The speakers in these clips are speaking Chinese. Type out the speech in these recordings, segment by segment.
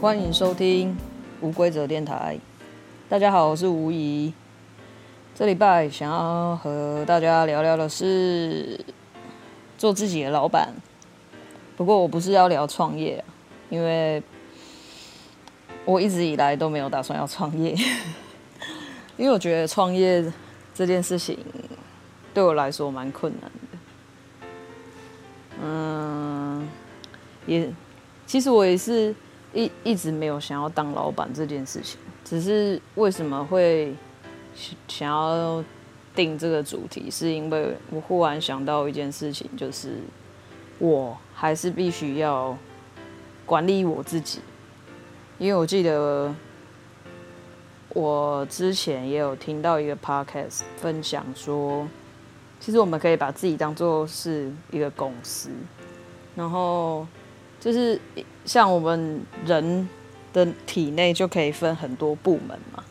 欢迎收听无规则电台。大家好，我是吴怡。这礼拜想要和大家聊聊的是做自己的老板。不过我不是要聊创业，因为我一直以来都没有打算要创业，因为我觉得创业这件事情对我来说蛮困难的。嗯，也其实我也是。一一直没有想要当老板这件事情，只是为什么会想要定这个主题，是因为我忽然想到一件事情，就是我还是必须要管理我自己，因为我记得我之前也有听到一个 podcast 分享说，其实我们可以把自己当做是一个公司，然后。就是像我们人的体内就可以分很多部门嘛，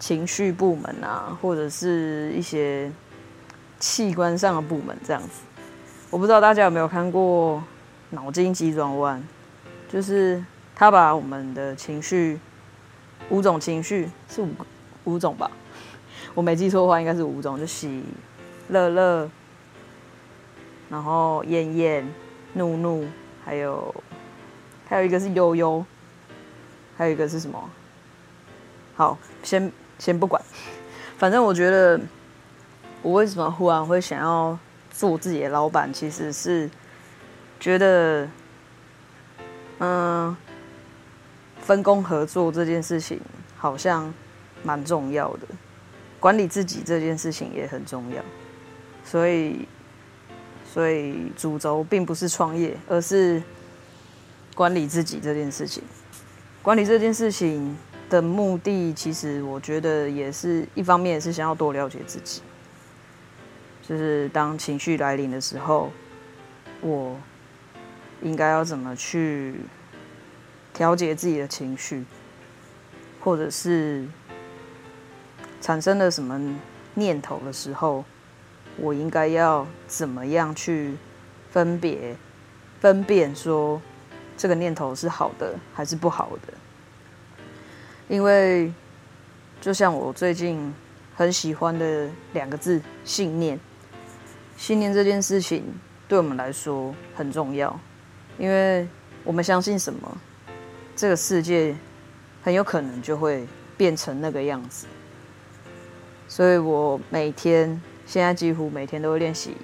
情绪部门啊，或者是一些器官上的部门这样子。我不知道大家有没有看过《脑筋急转弯》，就是他把我们的情绪五种情绪是五五种吧？我没记错的话，应该是五种，就喜、乐乐，然后厌厌、怒怒。还有，还有一个是悠悠，还有一个是什么？好，先先不管，反正我觉得，我为什么忽然会想要做自己的老板，其实是觉得，嗯，分工合作这件事情好像蛮重要的，管理自己这件事情也很重要，所以。所以主轴并不是创业，而是管理自己这件事情。管理这件事情的目的，其实我觉得也是一方面，是想要多了解自己。就是当情绪来临的时候，我应该要怎么去调节自己的情绪，或者是产生了什么念头的时候。我应该要怎么样去分别、分辨说这个念头是好的还是不好的？因为就像我最近很喜欢的两个字“信念”，信念这件事情对我们来说很重要，因为我们相信什么，这个世界很有可能就会变成那个样子。所以我每天。现在几乎每天都会练习，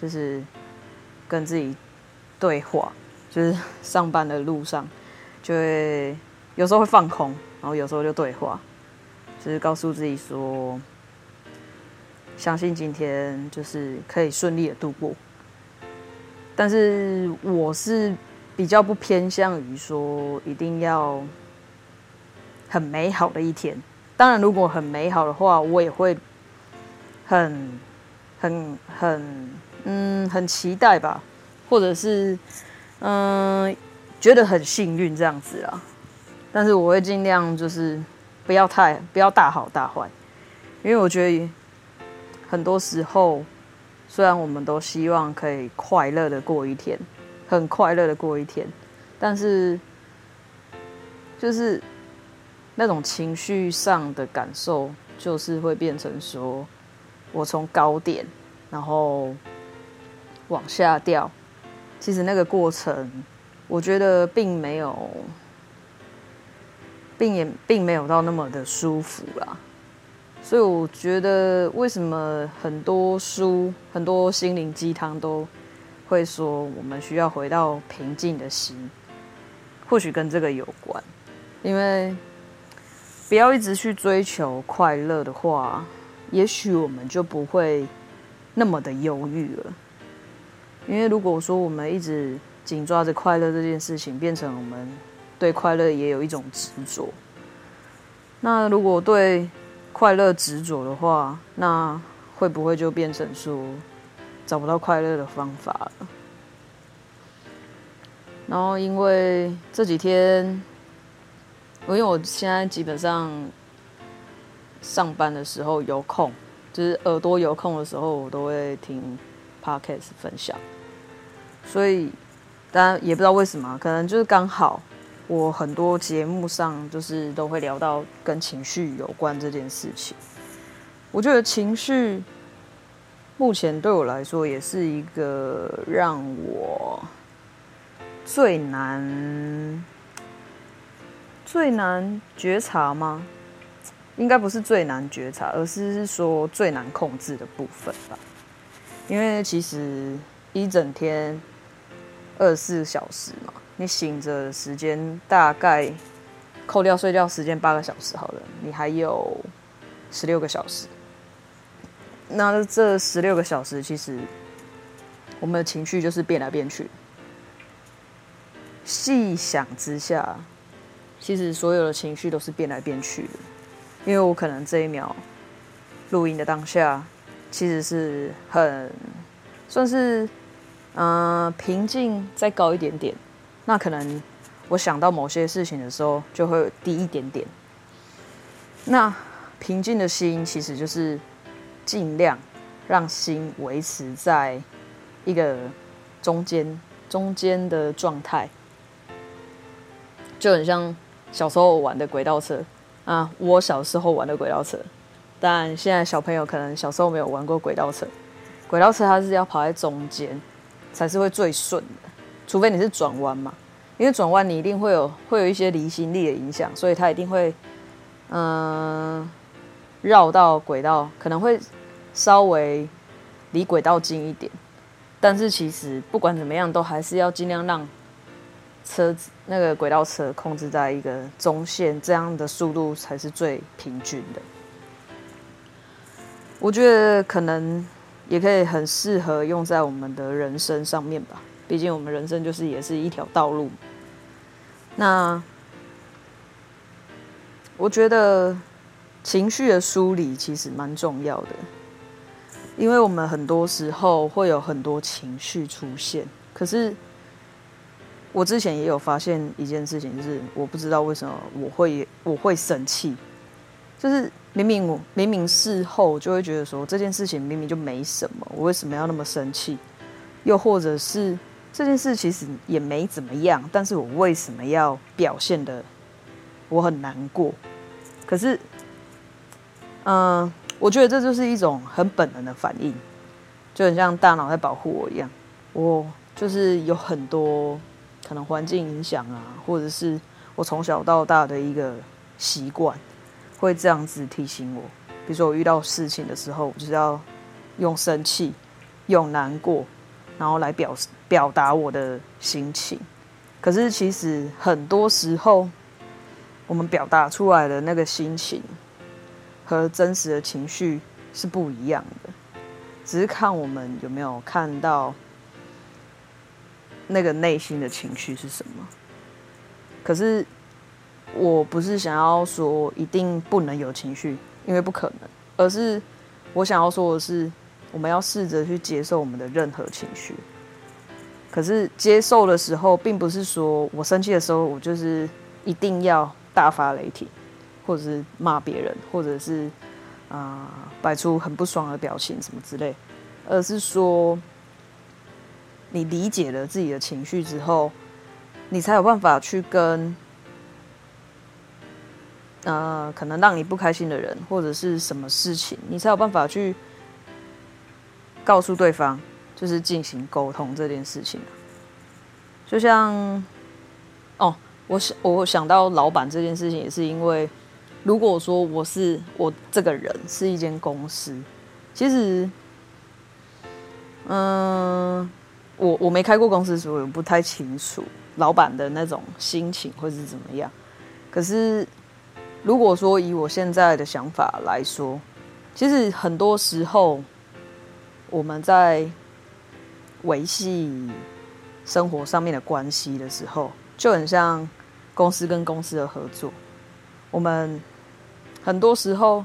就是跟自己对话，就是上班的路上，就会有时候会放空，然后有时候就对话，就是告诉自己说，相信今天就是可以顺利的度过。但是我是比较不偏向于说一定要很美好的一天，当然如果很美好的话，我也会。很、很、很，嗯，很期待吧，或者是，嗯，觉得很幸运这样子啊。但是我会尽量就是不要太不要大好大坏，因为我觉得很多时候，虽然我们都希望可以快乐的过一天，很快乐的过一天，但是就是那种情绪上的感受，就是会变成说。我从高点，然后往下掉，其实那个过程，我觉得并没有，并也并没有到那么的舒服啦。所以我觉得，为什么很多书、很多心灵鸡汤都会说，我们需要回到平静的心，或许跟这个有关。因为不要一直去追求快乐的话。也许我们就不会那么的忧郁了，因为如果说我们一直紧抓着快乐这件事情，变成我们对快乐也有一种执着。那如果对快乐执着的话，那会不会就变成说找不到快乐的方法了？然后因为这几天，因为我现在基本上。上班的时候有空，就是耳朵有空的时候，我都会听 podcast 分享。所以，当然也不知道为什么，可能就是刚好我很多节目上就是都会聊到跟情绪有关这件事情。我觉得情绪目前对我来说也是一个让我最难最难觉察吗？应该不是最难觉察，而是说最难控制的部分吧。因为其实一整天二十四小时嘛，你醒着的时间大概扣掉睡觉时间八个小时好了，你还有十六个小时。那这十六个小时，其实我们的情绪就是变来变去。细想之下，其实所有的情绪都是变来变去的。因为我可能这一秒录音的当下，其实是很算是嗯、平静再高一点点，那可能我想到某些事情的时候就会低一点点。那平静的心其实就是尽量让心维持在一个中间中间的状态，就很像小时候玩的轨道车。啊，我小时候玩的轨道车，但现在小朋友可能小时候没有玩过轨道车。轨道车它是要跑在中间，才是会最顺的，除非你是转弯嘛，因为转弯你一定会有会有一些离心力的影响，所以它一定会嗯绕到轨道，可能会稍微离轨道近一点。但是其实不管怎么样，都还是要尽量让。车子那个轨道车控制在一个中线，这样的速度才是最平均的。我觉得可能也可以很适合用在我们的人生上面吧。毕竟我们人生就是也是一条道路。那我觉得情绪的梳理其实蛮重要的，因为我们很多时候会有很多情绪出现，可是。我之前也有发现一件事情，是我不知道为什么我会我会生气，就是明明我明明事后就会觉得说这件事情明明就没什么，我为什么要那么生气？又或者是这件事其实也没怎么样，但是我为什么要表现的我很难过？可是，嗯、我觉得这就是一种很本能的反应，就很像大脑在保护我一样。我就是有很多。可能环境影响啊，或者是我从小到大的一个习惯，会这样子提醒我。比如说我遇到事情的时候，我就是要用生气、用难过，然后来表表达我的心情。可是其实很多时候，我们表达出来的那个心情和真实的情绪是不一样的，只是看我们有没有看到。那个内心的情绪是什么？可是我不是想要说一定不能有情绪，因为不可能。而是我想要说的是，我们要试着去接受我们的任何情绪。可是接受的时候，并不是说我生气的时候，我就是一定要大发雷霆，或者是骂别人，或者是啊摆出很不爽的表情什么之类，而是说。你理解了自己的情绪之后，你才有办法去跟，呃，可能让你不开心的人或者是什么事情，你才有办法去告诉对方，就是进行沟通这件事情。就像，哦，我想我想到老板这件事情，也是因为，如果说我是我这个人是一间公司，其实，嗯。我我没开过公司，所以我不太清楚老板的那种心情会是怎么样。可是，如果说以我现在的想法来说，其实很多时候我们在维系生活上面的关系的时候，就很像公司跟公司的合作。我们很多时候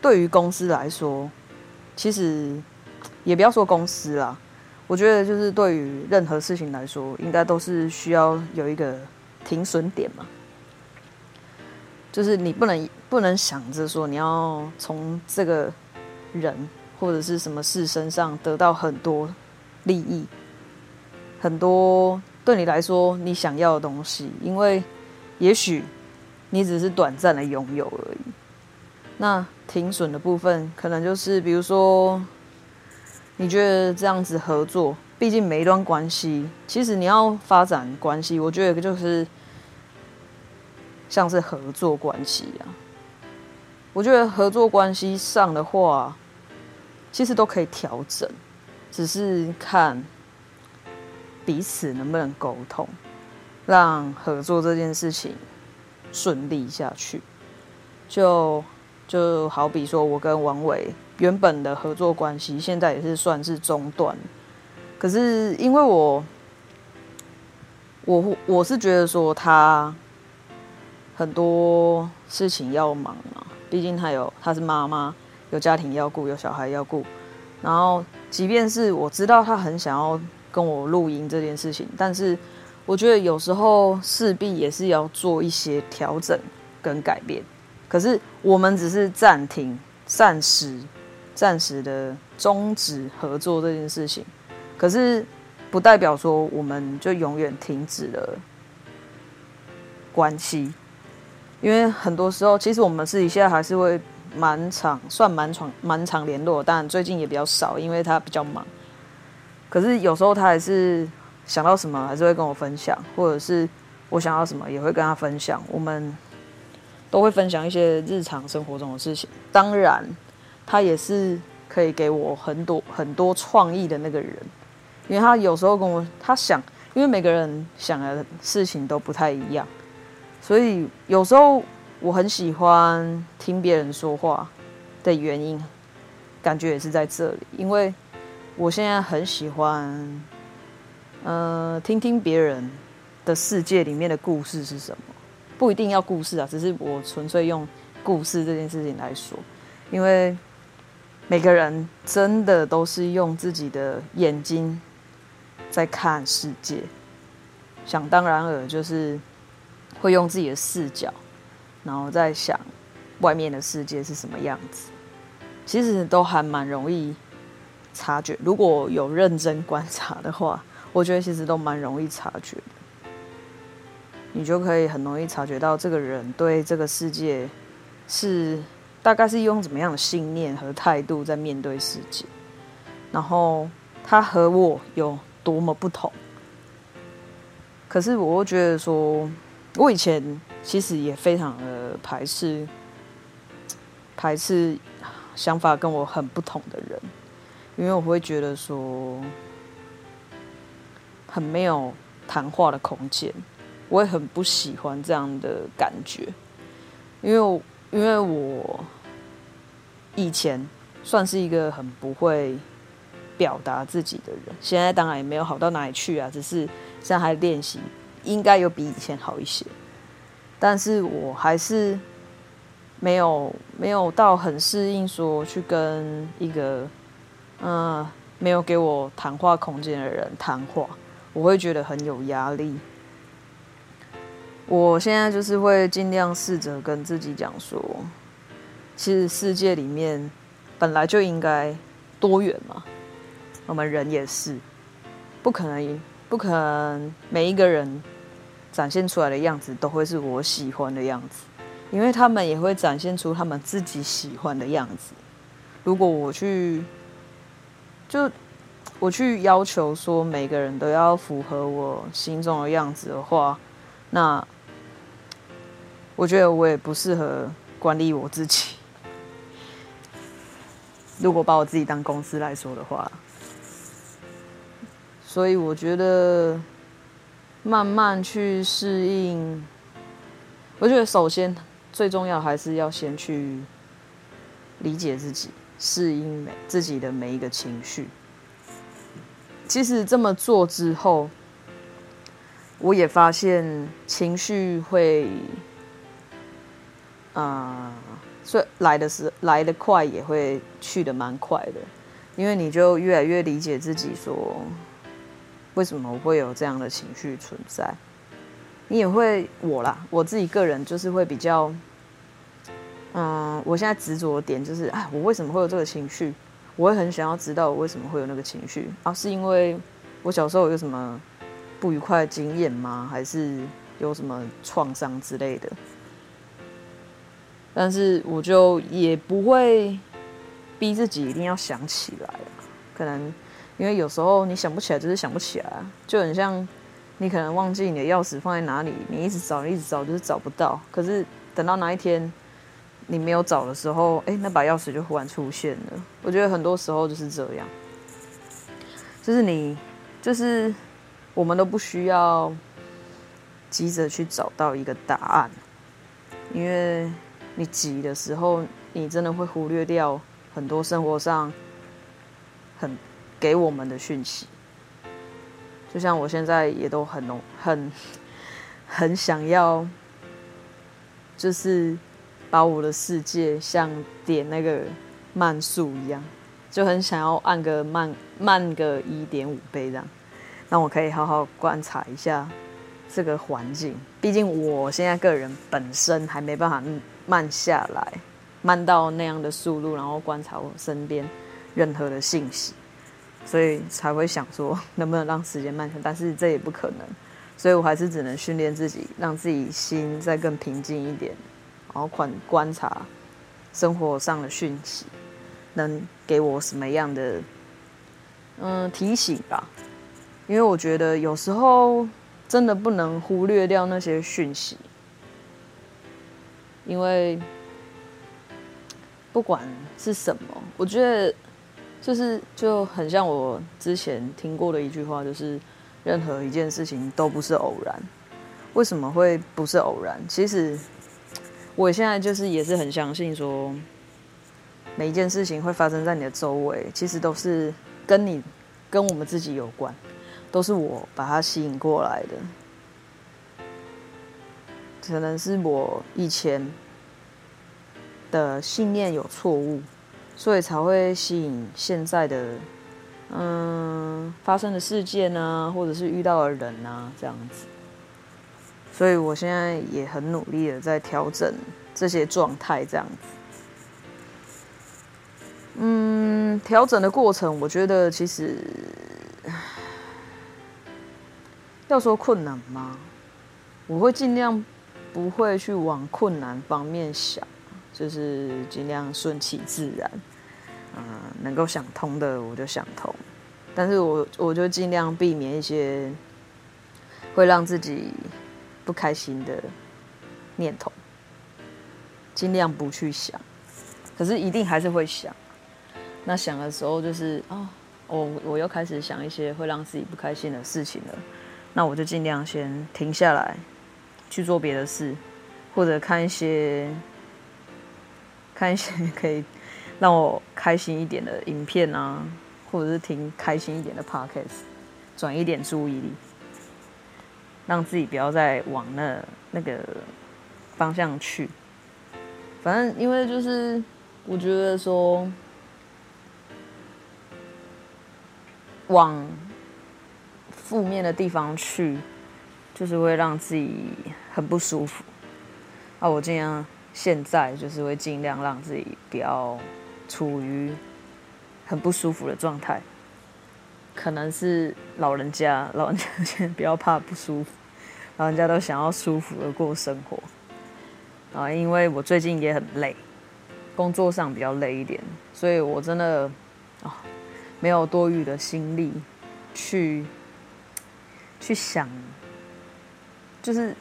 对于公司来说，其实。也不要说公司啦，我觉得就是对于任何事情来说，应该都是需要有一个停损点嘛。就是你不能不能想着说你要从这个人或者是什么事身上得到很多利益，很多对你来说你想要的东西，因为也许你只是短暂的拥有而已。那停损的部分，可能就是比如说，你觉得这样子合作，毕竟每一段关系，其实你要发展关系，我觉得就是像是合作关系啊。我觉得合作关系上的话，其实都可以调整，只是看彼此能不能沟通，让合作这件事情顺利下去。就就好比说，我跟王伟原本的合作关系，现在也是算是中断。可是因为我，我我是觉得说他很多事情要忙嘛。毕竟他有，他是妈妈，有家庭要顾，有小孩要顾。然后，即便是我知道他很想要跟我录音这件事情，但是我觉得有时候势必也是要做一些调整跟改变。可是我们只是暂停、暂时、暂时的终止合作这件事情，可是不代表说我们就永远停止了关系。因为很多时候，其实我们私底下还是会蛮常，算蛮常蛮常联络，但最近也比较少，因为他比较忙。可是有时候他还是想到什么，还是会跟我分享，或者是我想要什么，也会跟他分享。我们都会分享一些日常生活中的事情。当然，他也是可以给我很多很多创意的那个人，因为他有时候跟我，他想，因为每个人想的事情都不太一样。所以有时候我很喜欢听别人说话的原因，感觉也是在这里，因为我现在很喜欢，呃，听听别人的世界里面的故事是什么，不一定要故事啊，只是我纯粹用故事这件事情来说，因为每个人真的都是用自己的眼睛在看世界，想当然尔就是。会用自己的视角，然后再想外面的世界是什么样子，其实都还蛮容易察觉。如果有认真观察的话，我觉得其实都蛮容易察觉的。你就可以很容易察觉到这个人对这个世界是大概是用怎么样的信念和态度在面对世界，然后他和我有多么不同。可是我会觉得说。我以前其实也非常的排斥，排斥想法跟我很不同的人，因为我会觉得说很没有谈话的空间，我也很不喜欢这样的感觉，因为因为我以前算是一个很不会表达自己的人，现在当然也没有好到哪里去啊，只是现在还练习。应该有比以前好一些，但是我还是没有没有到很适应，说去跟一个嗯没有给我谈话空间的人谈话，我会觉得很有压力。我现在就是会尽量试着跟自己讲说，其实世界里面本来就应该多元嘛，我们人也是，不可能不可能每一个人。展现出来的样子都会是我喜欢的样子，因为他们也会展现出他们自己喜欢的样子。如果我去，就我去要求说每个人都要符合我心中的样子的话，那我觉得我也不适合管理我自己。如果把我自己当公司来说的话，所以我觉得。慢慢去适应，我觉得首先最重要还是要先去理解自己，适应每自己的每一个情绪。其实这么做之后，我也发现情绪会，啊、所以来的是来的快，也会去的蛮快的，因为你就越来越理解自己说。为什么我会有这样的情绪存在？你也会我啦，我自己个人就是会比较，嗯，我现在执着点就是，哎，我为什么会有这个情绪？我会很想要知道我为什么会有那个情绪啊？是因为我小时候有什么不愉快经验吗？还是有什么创伤之类的？但是我就也不会逼自己一定要想起来，可能因为有时候你想不起来就是想不起来，就很像你可能忘记你的钥匙放在哪里，你一直找一直找就是找不到，可是等到哪一天你没有找的时候，哎，那把钥匙就忽然出现了。我觉得很多时候就是这样，就是你就是。我们都不需要急着去找到一个答案，因为你急的时候，你真的会忽略掉很多生活上很给我们的讯息。就像我现在也都很浓很 很想要，就是把我的世界像点那个慢速一样，就很想要按个慢慢个一点五倍这样。让我可以好好观察一下这个环境，毕竟我现在个人本身还没办法慢下来，慢到那样的速度，然后观察我身边任何的信息，所以才会想说 能不能让时间慢下来，但是这也不可能，所以我还是只能训练自己，让自己心再更平静一点，然后观观察生活上的讯息，能给我什么样的嗯提醒吧。因为我觉得有时候真的不能忽略掉那些讯息，因为不管是什么，我觉得就是就很像我之前听过的一句话，就是任何一件事情都不是偶然。为什么会不是偶然？其实我现在就是也是很相信说，每一件事情会发生在你的周围，其实都是跟你跟我们自己有关。都是我把它吸引过来的，可能是我以前的信念有错误，所以才会吸引现在的嗯发生的事件啊，或者是遇到的人啊这样子。所以我现在也很努力的在调整这些状态，这样子。嗯，调整的过程，我觉得其实。要说困难吗？我会尽量不会去往困难方面想，就是尽量顺其自然。嗯，能够想通的我就想通，但是我我就尽量避免一些会让自己不开心的念头，尽量不去想。可是一定还是会想。那想的时候就是啊，我我又开始想一些会让自己不开心的事情了。那我就尽量先停下来，去做别的事，或者看一些看一些可以让我开心一点的影片啊，或者是听开心一点的 podcast，转一点注意力，让自己不要再往那那个方向去。反正因为就是我觉得说往。负面的地方去，就是会让自己很不舒服。啊，我尽量现在就是会尽量让自己不要处于很不舒服的状态。可能是老人家，老人家先不要怕不舒服，老人家都想要舒服的过生活。啊，因为我最近也很累，工作上比较累一点，所以我真的啊没有多余的心力去。去想，就是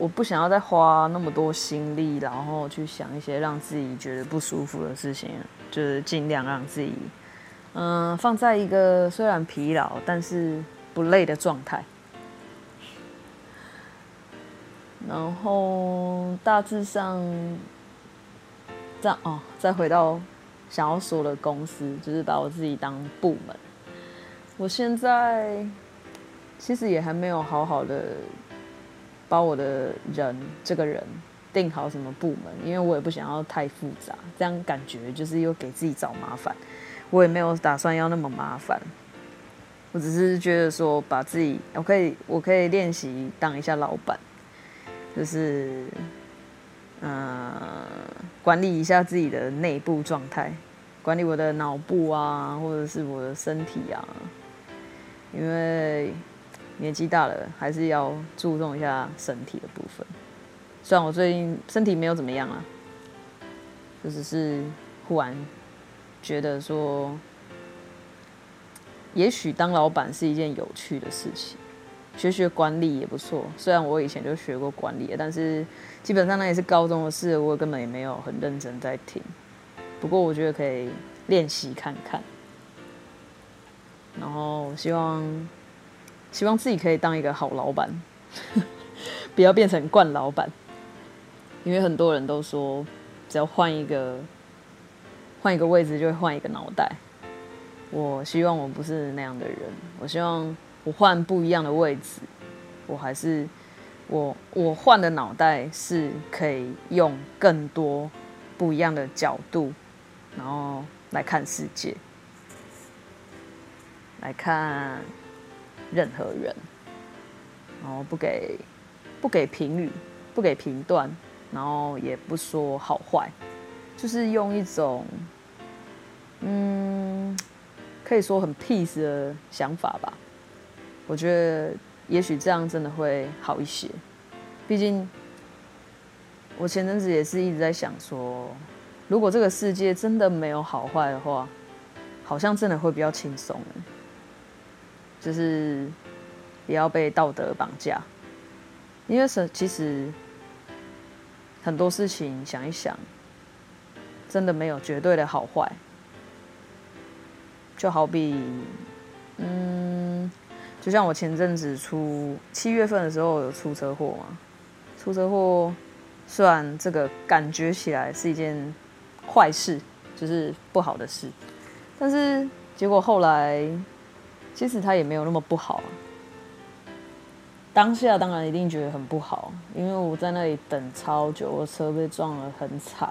我不想要再花那么多心力，然后去想一些让自己觉得不舒服的事情，就是尽量让自己，嗯，放在一个虽然疲劳但是不累的状态。然后大致上，这样哦，再回到想要说的公司，就是把我自己当部门。我现在。其实也还没有好好的把我的人这个人定好什么部门，因为我也不想要太复杂，这样感觉就是又给自己找麻烦。我也没有打算要那么麻烦，我只是觉得说把自己，我可以我可以练习当一下老板，就是嗯、管理一下自己的内部状态，管理我的脑部啊，或者是我的身体啊，因为。年纪大了，还是要注重一下身体的部分。虽然我最近身体没有怎么样啊，就只是忽然觉得说，也许当老板是一件有趣的事情，学学管理也不错。虽然我以前就学过管理，但是基本上那也是高中的事，我根本也没有很认真在听。不过我觉得可以练习看看，然后希望希望自己可以当一个好老板，不要变成惯老板。因为很多人都说，只要换一个换一个位置，就会换一个脑袋。我希望我不是那样的人。我希望我换不一样的位置，我还是我我换的脑袋是可以用更多不一样的角度，然后来看世界，来看任何人，然后不给不给评语，不给评断。然后也不说好坏，就是用一种，嗯，可以说很 peace 的想法吧。我觉得也许这样真的会好一些。毕竟我前阵子也是一直在想说，如果这个世界真的没有好坏的话，好像真的会比较轻松，就是不要被道德绑架，因为是其实。很多事情想一想，真的没有绝对的好坏。就好比，嗯，就像我前阵子出七月份的时候有出车祸嘛，出车祸，虽然这个感觉起来是一件坏事，就是不好的事，但是结果后来，其实他也没有那么不好啊。当下当然一定觉得很不好，因为我在那里等超久，我车被撞得很惨，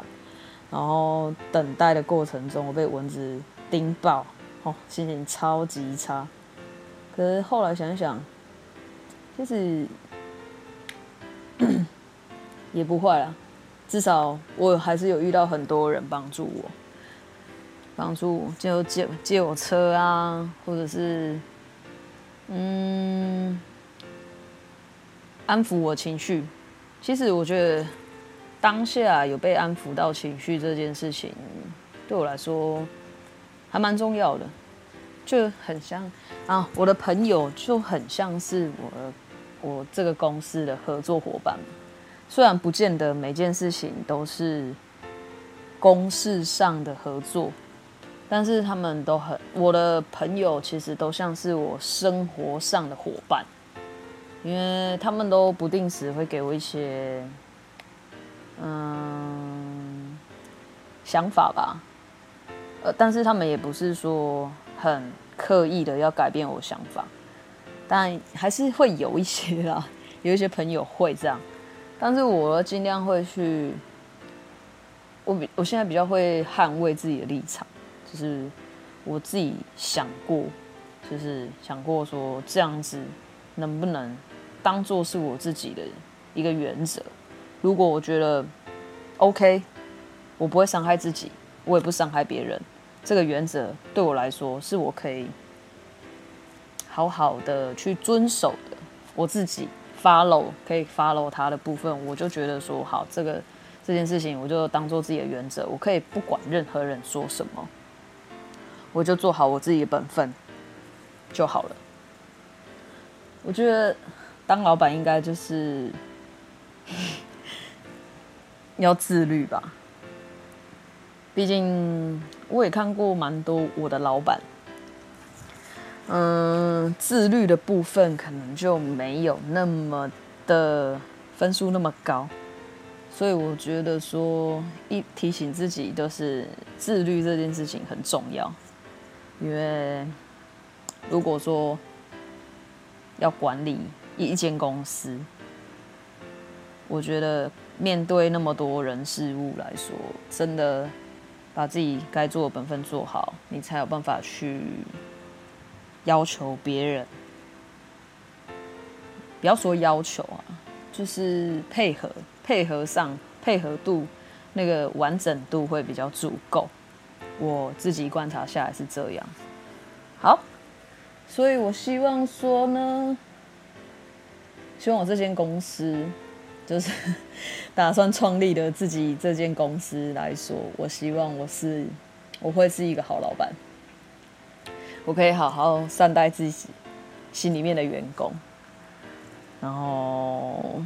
然后等待的过程中我被蚊子叮爆，哦，心情超级差。可是后来想想，其实 也不坏啦，至少我还是有遇到很多人帮助我，帮助就借借我车啊，或者是嗯。安抚我情绪，其实我觉得当下有被安抚到情绪这件事情，对我来说还蛮重要的，就很像啊，我的朋友就很像是我我这个公司的合作伙伴，虽然不见得每件事情都是公事上的合作，但是他们都很，我的朋友其实都像是我生活上的伙伴。因为他们都不定时会给我一些，嗯，想法吧，呃，但是他们也不是说很刻意的要改变我想法，但还是会有一些啦，有一些朋友会这样，但是我尽量会去，我比我现在比较会捍卫自己的立场，就是我自己想过，就是想过说这样子能不能。当做是我自己的一个原则。如果我觉得 OK，我不会伤害自己，我也不伤害别人。这个原则对我来说是我可以好好的去遵守的。我自己 follow 可以 follow 他的部分，我就觉得说好，这个这件事情我就当做自己的原则。我可以不管任何人说什么，我就做好我自己的本分就好了。我觉得。当老板应该就是 要自律吧，毕竟我也看过蛮多我的老板，嗯，自律的部分可能就没有那么的分数那么高，所以我觉得说一提醒自己就是自律这件事情很重要，因为如果说要管理。一间公司，我觉得面对那么多人事物来说，真的把自己该做的本分做好，你才有办法去要求别人。不要说要求啊，就是配合，配合上配合度那个完整度会比较足够。我自己观察下来是这样。好，所以我希望说呢。希望我这间公司，就是 打算创立的自己这间公司来说，我希望我是我会是一个好老板，我可以好好善待自己心里面的员工，然后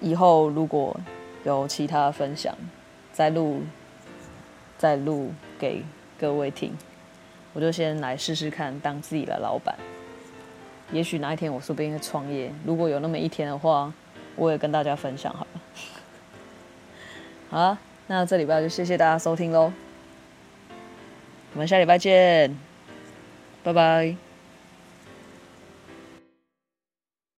以后如果有其他分享，再录再录给各位听，我就先来试试看当自己的老板。也许哪一天我说不定会创业，如果有那么一天的话，我也跟大家分享好了。好了，那这礼拜就谢谢大家收听喽，我们下礼拜见，拜拜。